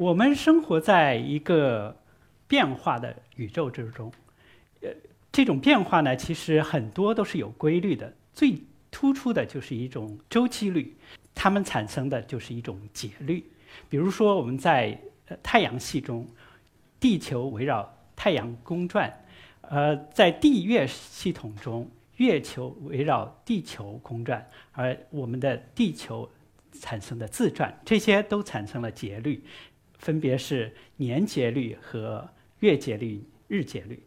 我们生活在一个变化的宇宙之中，呃，这种变化呢，其实很多都是有规律的。最突出的就是一种周期律，它们产生的就是一种节律。比如说，我们在太阳系中，地球围绕太阳公转；呃，在地月系统中，月球围绕地球公转，而我们的地球产生的自转，这些都产生了节律。分别是年节律和月节律、日节律。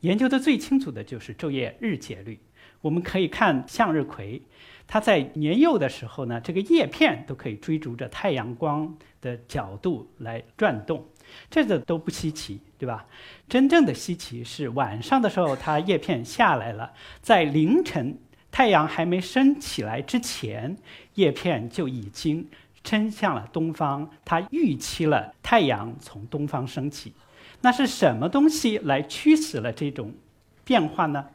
研究的最清楚的就是昼夜日节律。我们可以看向日葵，它在年幼的时候呢，这个叶片都可以追逐着太阳光的角度来转动，这个都不稀奇，对吧？真正的稀奇是晚上的时候，它叶片下来了，在凌晨太阳还没升起来之前，叶片就已经。伸向了东方，它预期了太阳从东方升起。那是什么东西来驱使了这种变化呢？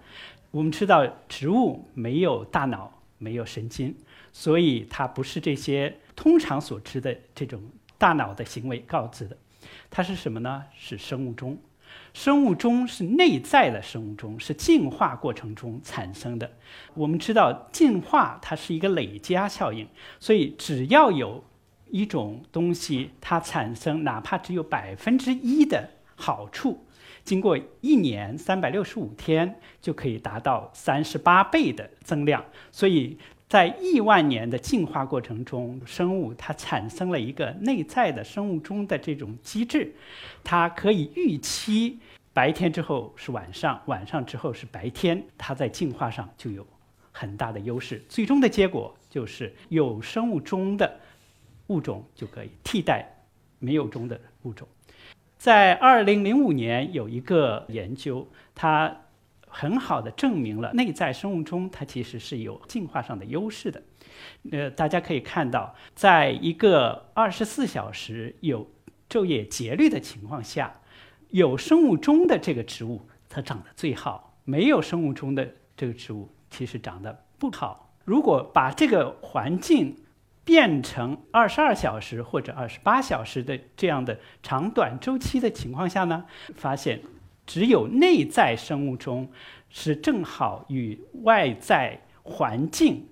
我们知道，植物没有大脑，没有神经，所以它不是这些通常所知的这种大脑的行为告知的。它是什么呢？是生物钟。生物钟是内在的生物钟，是进化过程中产生的。我们知道，进化它是一个累加效应，所以只要有一种东西它产生，哪怕只有百分之一的好处，经过一年三百六十五天，就可以达到三十八倍的增量。所以。在亿万年的进化过程中，生物它产生了一个内在的生物钟的这种机制，它可以预期白天之后是晚上，晚上之后是白天，它在进化上就有很大的优势。最终的结果就是有生物钟的物种就可以替代没有钟的物种。在二零零五年有一个研究，它。很好的证明了内在生物钟它其实是有进化上的优势的。呃，大家可以看到，在一个二十四小时有昼夜节律的情况下，有生物钟的这个植物它长得最好，没有生物钟的这个植物其实长得不好。如果把这个环境变成二十二小时或者二十八小时的这样的长短周期的情况下呢，发现。只有内在生物钟是正好与外在环境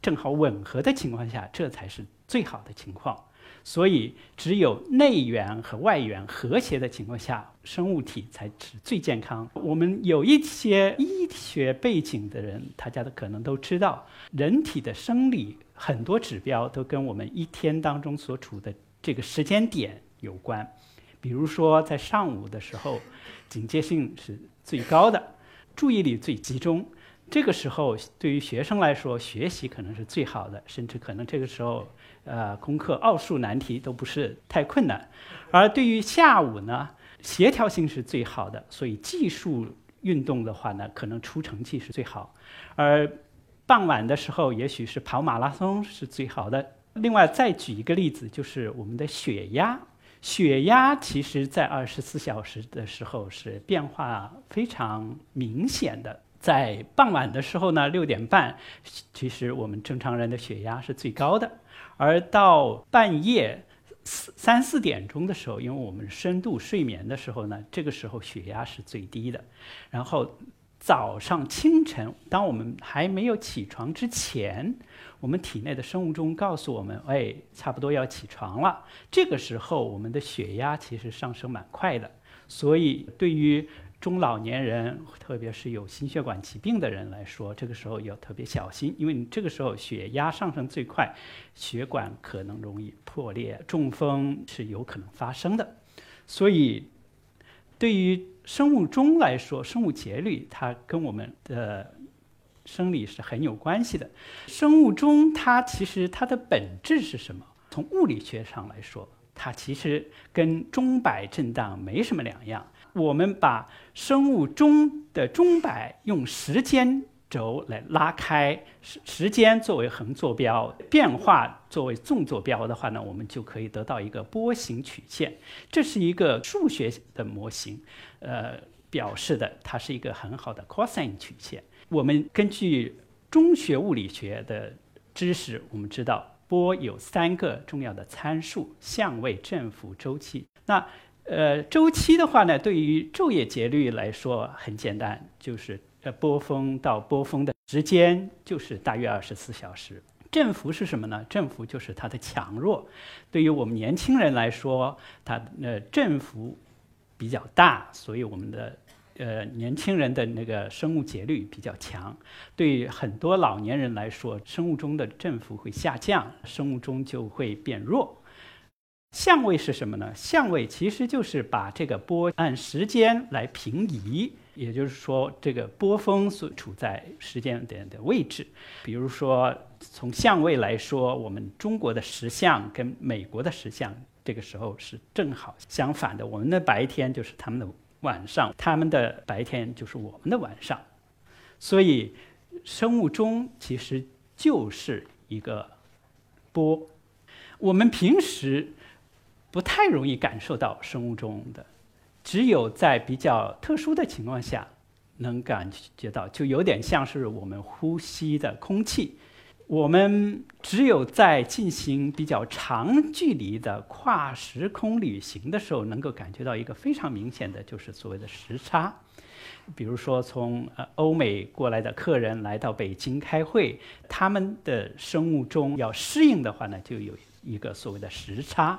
正好吻合的情况下，这才是最好的情况。所以，只有内源和外源和谐的情况下，生物体才是最健康。我们有一些医学背景的人，大家都可能都知道，人体的生理很多指标都跟我们一天当中所处的这个时间点有关。比如说，在上午的时候，警戒性是最高的，注意力最集中。这个时候，对于学生来说，学习可能是最好的，甚至可能这个时候，呃，功课奥数难题都不是太困难。而对于下午呢，协调性是最好的，所以技术运动的话呢，可能出成绩是最好。而傍晚的时候，也许是跑马拉松是最好的。另外，再举一个例子，就是我们的血压。血压其实，在二十四小时的时候是变化非常明显的。在傍晚的时候呢，六点半，其实我们正常人的血压是最高的；而到半夜四三四点钟的时候，因为我们深度睡眠的时候呢，这个时候血压是最低的。然后早上清晨，当我们还没有起床之前。我们体内的生物钟告诉我们，哎，差不多要起床了。这个时候，我们的血压其实上升蛮快的。所以，对于中老年人，特别是有心血管疾病的人来说，这个时候要特别小心，因为你这个时候血压上升最快，血管可能容易破裂，中风是有可能发生的。所以，对于生物钟来说，生物节律它跟我们的。生理是很有关系的，生物钟它其实它的本质是什么？从物理学上来说，它其实跟钟摆震荡没什么两样。我们把生物钟的钟摆用时间轴来拉开，时时间作为横坐标，变化作为纵坐标的话呢，我们就可以得到一个波形曲线。这是一个数学的模型，呃，表示的它是一个很好的 cosine 曲线。我们根据中学物理学的知识，我们知道波有三个重要的参数：相位、振幅、周期。那呃，周期的话呢，对于昼夜节律来说很简单，就是呃波峰到波峰的时间就是大约二十四小时。振幅是什么呢？振幅就是它的强弱。对于我们年轻人来说，它呃振幅比较大，所以我们的呃年轻人的那个生物节律比较强。对于很多老年人来说，生物钟的振幅会下降，生物钟就会变弱。相位是什么呢？相位其实就是把这个波按时间来平移，也就是说，这个波峰所处在时间点的位置。比如说，从相位来说，我们中国的时相跟美国的时相这个时候是正好相反的。我们的白天就是他们的晚上，他们的白天就是我们的晚上。所以，生物钟其实就是一个波。我们平时。不太容易感受到生物钟的，只有在比较特殊的情况下能感觉到，就有点像是我们呼吸的空气。我们只有在进行比较长距离的跨时空旅行的时候，能够感觉到一个非常明显的就是所谓的时差。比如说，从呃欧美过来的客人来到北京开会，他们的生物钟要适应的话呢，就有一个所谓的时差。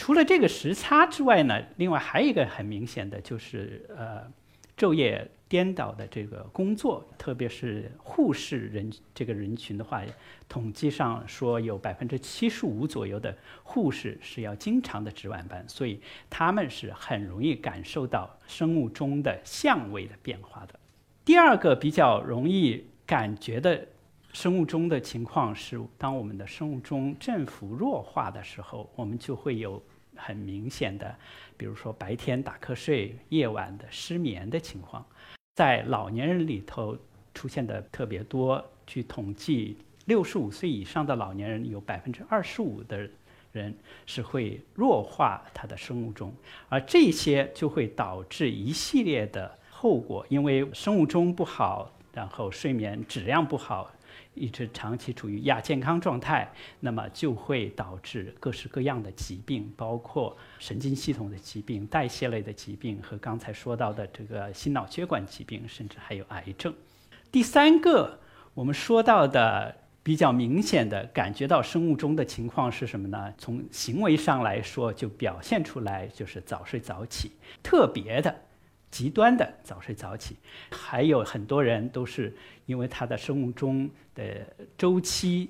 除了这个时差之外呢，另外还有一个很明显的就是呃昼夜颠倒的这个工作，特别是护士人这个人群的话，统计上说有百分之七十五左右的护士是要经常的值晚班，所以他们是很容易感受到生物钟的相位的变化的。第二个比较容易感觉的。生物钟的情况是，当我们的生物钟振幅弱化的时候，我们就会有很明显的，比如说白天打瞌睡、夜晚的失眠的情况，在老年人里头出现的特别多。据统计，六十五岁以上的老年人有百分之二十五的人是会弱化他的生物钟，而这些就会导致一系列的后果，因为生物钟不好，然后睡眠质量不好。一直长期处于亚健康状态，那么就会导致各式各样的疾病，包括神经系统的疾病、代谢类的疾病和刚才说到的这个心脑血管疾病，甚至还有癌症。第三个，我们说到的比较明显的感觉到生物钟的情况是什么呢？从行为上来说，就表现出来就是早睡早起，特别的。极端的早睡早起，还有很多人都是因为他的生物钟的周期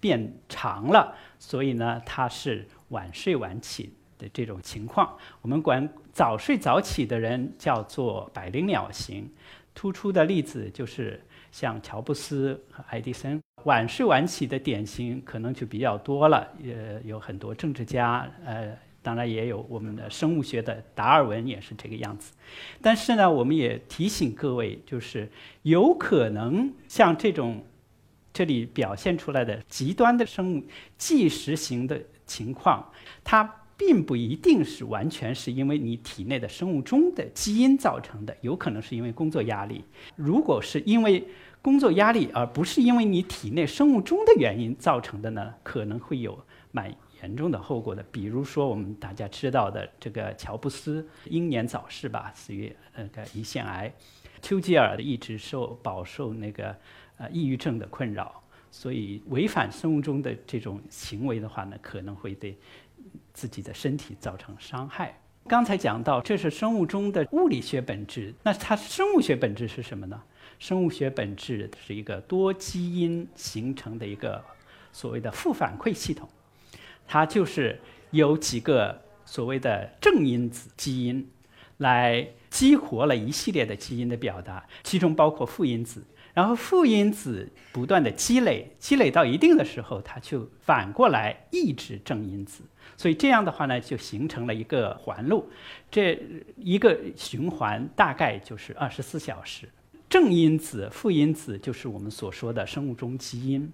变长了，所以呢，他是晚睡晚起的这种情况。我们管早睡早起的人叫做百灵鸟型。突出的例子就是像乔布斯和爱迪生。晚睡晚起的典型可能就比较多了，也有很多政治家，呃。当然也有我们的生物学的达尔文也是这个样子，但是呢，我们也提醒各位，就是有可能像这种这里表现出来的极端的生物计时型的情况，它并不一定是完全是因为你体内的生物钟的基因造成的，有可能是因为工作压力。如果是因为工作压力而不是因为你体内生物钟的原因造成的呢，可能会有蛮。严重的后果的，比如说我们大家知道的这个乔布斯英年早逝吧，死于那个胰腺癌。丘吉尔一直受饱受那个呃抑郁症的困扰，所以违反生物钟的这种行为的话呢，可能会对自己的身体造成伤害。刚才讲到这是生物钟的物理学本质，那它生物学本质是什么呢？生物学本质是一个多基因形成的一个所谓的负反馈系统。它就是有几个所谓的正因子基因，来激活了一系列的基因的表达，其中包括负因子。然后负因子不断的积累，积累到一定的时候，它就反过来抑制正因子。所以这样的话呢，就形成了一个环路。这一个循环大概就是二十四小时。正因子、负因子就是我们所说的生物钟基因，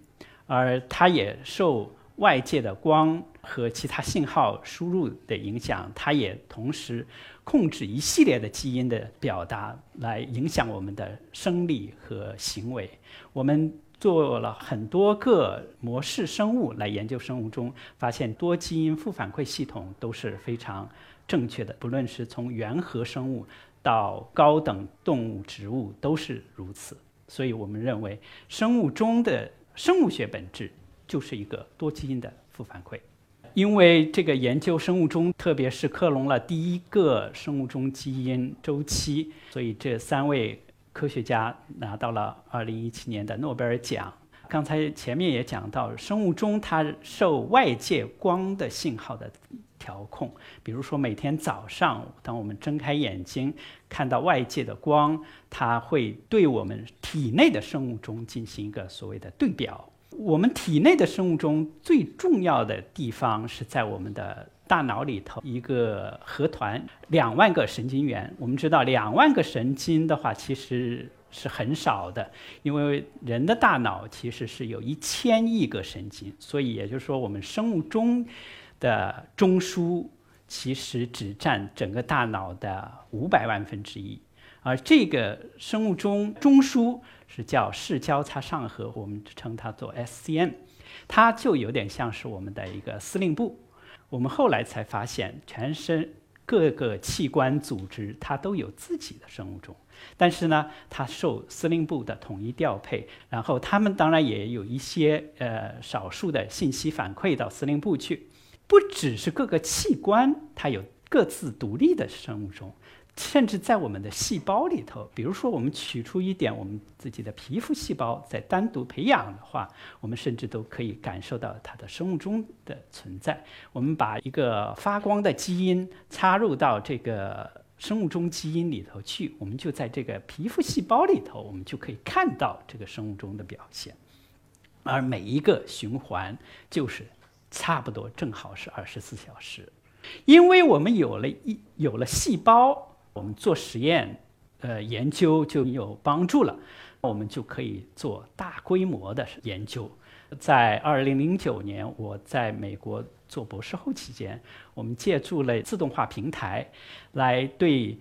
而它也受。外界的光和其他信号输入的影响，它也同时控制一系列的基因的表达，来影响我们的生理和行为。我们做了很多个模式生物来研究生物钟，发现多基因负反馈系统都是非常正确的，不论是从原核生物到高等动物、植物都是如此。所以我们认为，生物钟的生物学本质就是一个多基因的负反馈。因为这个研究生物钟，特别是克隆了第一个生物钟基因周期，所以这三位。科学家拿到了2017年的诺贝尔奖。刚才前面也讲到，生物钟它受外界光的信号的调控。比如说，每天早上，当我们睁开眼睛看到外界的光，它会对我们体内的生物钟进行一个所谓的对表。我们体内的生物钟最重要的地方是在我们的。大脑里头一个核团，两万个神经元。我们知道，两万个神经的话，其实是很少的，因为人的大脑其实是有一千亿个神经，所以也就是说，我们生物钟的中枢其实只占整个大脑的五百万分之一。而这个生物钟中枢是叫视交叉上核，我们称它做 SCN，它就有点像是我们的一个司令部。我们后来才发现，全身各个器官组织它都有自己的生物钟，但是呢，它受司令部的统一调配，然后他们当然也有一些呃少数的信息反馈到司令部去，不只是各个器官它有各自独立的生物钟。甚至在我们的细胞里头，比如说我们取出一点我们自己的皮肤细胞，再单独培养的话，我们甚至都可以感受到它的生物钟的存在。我们把一个发光的基因插入到这个生物钟基因里头去，我们就在这个皮肤细胞里头，我们就可以看到这个生物钟的表现。而每一个循环就是差不多正好是二十四小时，因为我们有了一有了细胞。我们做实验，呃，研究就有帮助了，我们就可以做大规模的研究。在二零零九年，我在美国做博士后期间，我们借助了自动化平台，来对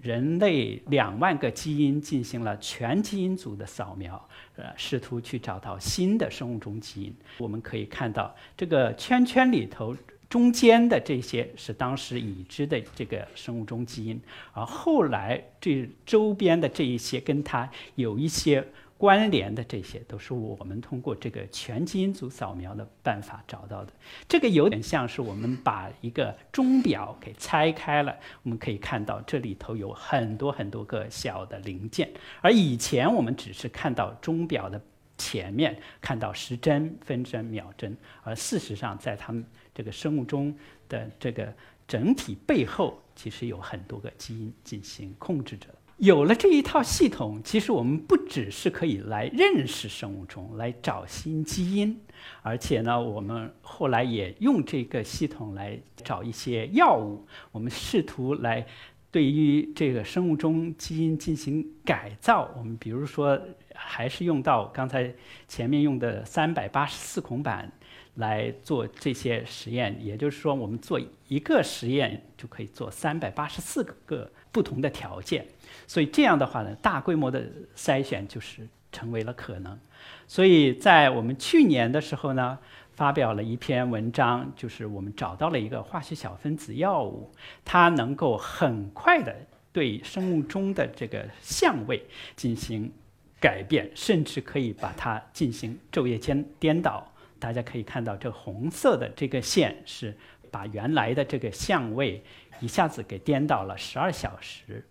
人类两万个基因进行了全基因组的扫描，呃，试图去找到新的生物钟基因。我们可以看到这个圈圈里头。中间的这些是当时已知的这个生物钟基因，而后来这周边的这一些跟它有一些关联的这些，都是我们通过这个全基因组扫描的办法找到的。这个有点像是我们把一个钟表给拆开了，我们可以看到这里头有很多很多个小的零件，而以前我们只是看到钟表的前面，看到时针、分针、秒针，而事实上在它们。这个生物钟的这个整体背后，其实有很多个基因进行控制着。有了这一套系统，其实我们不只是可以来认识生物钟，来找新基因，而且呢，我们后来也用这个系统来找一些药物。我们试图来对于这个生物钟基因进行改造。我们比如说，还是用到刚才前面用的三百八十四孔板。来做这些实验，也就是说，我们做一个实验就可以做三百八十四个不同的条件，所以这样的话呢，大规模的筛选就是成为了可能。所以在我们去年的时候呢，发表了一篇文章，就是我们找到了一个化学小分子药物，它能够很快的对生物钟的这个相位进行改变，甚至可以把它进行昼夜间颠倒。大家可以看到，这红色的这个线是把原来的这个相位一下子给颠倒了十二小时。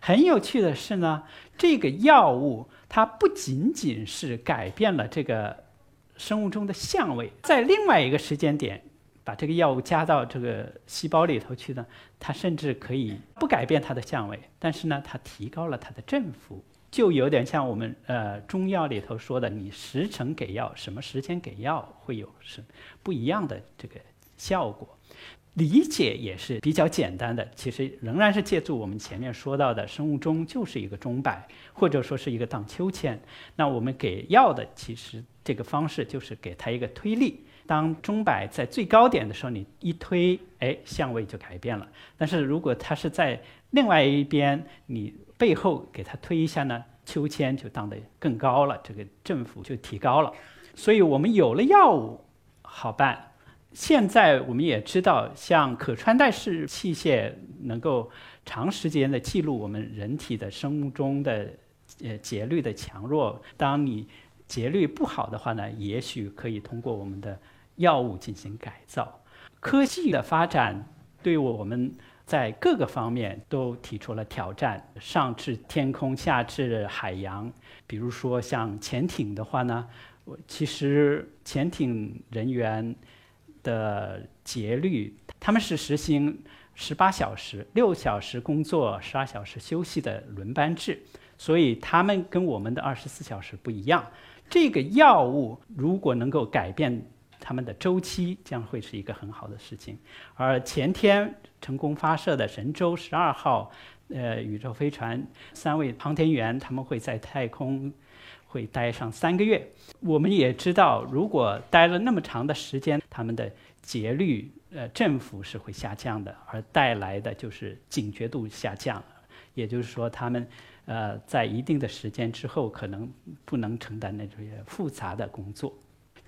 很有趣的是呢，这个药物它不仅仅是改变了这个生物钟的相位，在另外一个时间点把这个药物加到这个细胞里头去呢，它甚至可以不改变它的相位，但是呢，它提高了它的振幅。就有点像我们呃中药里头说的，你时辰给药，什么时间给药会有是不一样的这个效果。理解也是比较简单的，其实仍然是借助我们前面说到的生物钟就是一个钟摆，或者说是一个荡秋千。那我们给药的其实这个方式就是给它一个推力，当钟摆在最高点的时候，你一推，哎，相位就改变了。但是如果它是在另外一边，你背后给它推一下呢，秋千就荡得更高了，这个振幅就提高了。所以我们有了药物好办。现在我们也知道，像可穿戴式器械能够长时间的记录我们人体的生物钟的呃节律的强弱。当你节律不好的话呢，也许可以通过我们的药物进行改造。科技的发展对我们在各个方面都提出了挑战，上至天空，下至海洋。比如说像潜艇的话呢，其实潜艇人员的节律，他们是实行十八小时、六小时工作、十二小时休息的轮班制，所以他们跟我们的二十四小时不一样。这个药物如果能够改变他们的周期，将会是一个很好的事情。而前天成功发射的神舟十二号呃宇宙飞船三位航天员，他们会在太空会待上三个月。我们也知道，如果待了那么长的时间，他们的节律呃振幅是会下降的，而带来的就是警觉度下降。也就是说，他们。呃，在一定的时间之后，可能不能承担那些复杂的工作。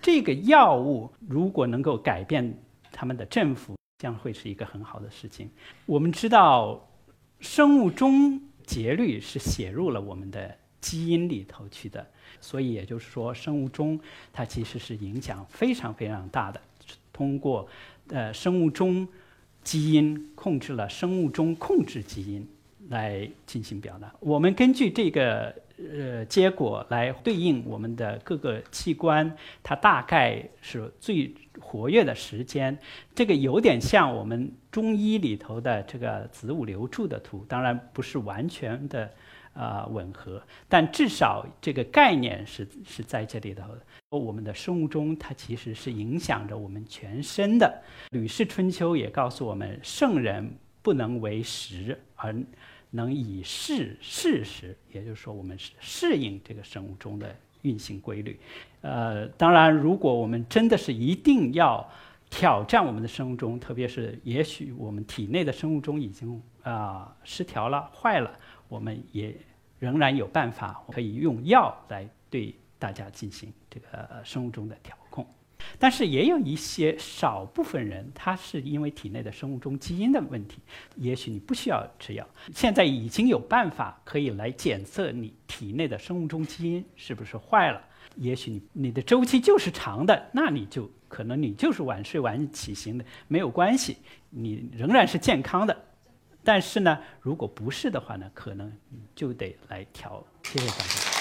这个药物如果能够改变他们的振幅，将会是一个很好的事情。我们知道，生物钟节律是写入了我们的基因里头去的，所以也就是说，生物钟它其实是影响非常非常大的。通过呃生物钟基因控制了生物钟控制基因。来进行表达。我们根据这个呃结果来对应我们的各个器官，它大概是最活跃的时间。这个有点像我们中医里头的这个子午流注的图，当然不是完全的啊吻合，但至少这个概念是是在这里头的。我们的生物钟它其实是影响着我们全身的。《吕氏春秋》也告诉我们，圣人不能为时而。能以适事实，也就是说，我们是适应这个生物钟的运行规律。呃，当然，如果我们真的是一定要挑战我们的生物钟，特别是也许我们体内的生物钟已经啊失调了、坏了，我们也仍然有办法可以用药来对大家进行这个生物钟的调。但是也有一些少部分人，他是因为体内的生物钟基因的问题，也许你不需要吃药。现在已经有办法可以来检测你体内的生物钟基因是不是坏了。也许你你的周期就是长的，那你就可能你就是晚睡晚起型的，没有关系，你仍然是健康的。但是呢，如果不是的话呢，可能就得来调。谢谢大家。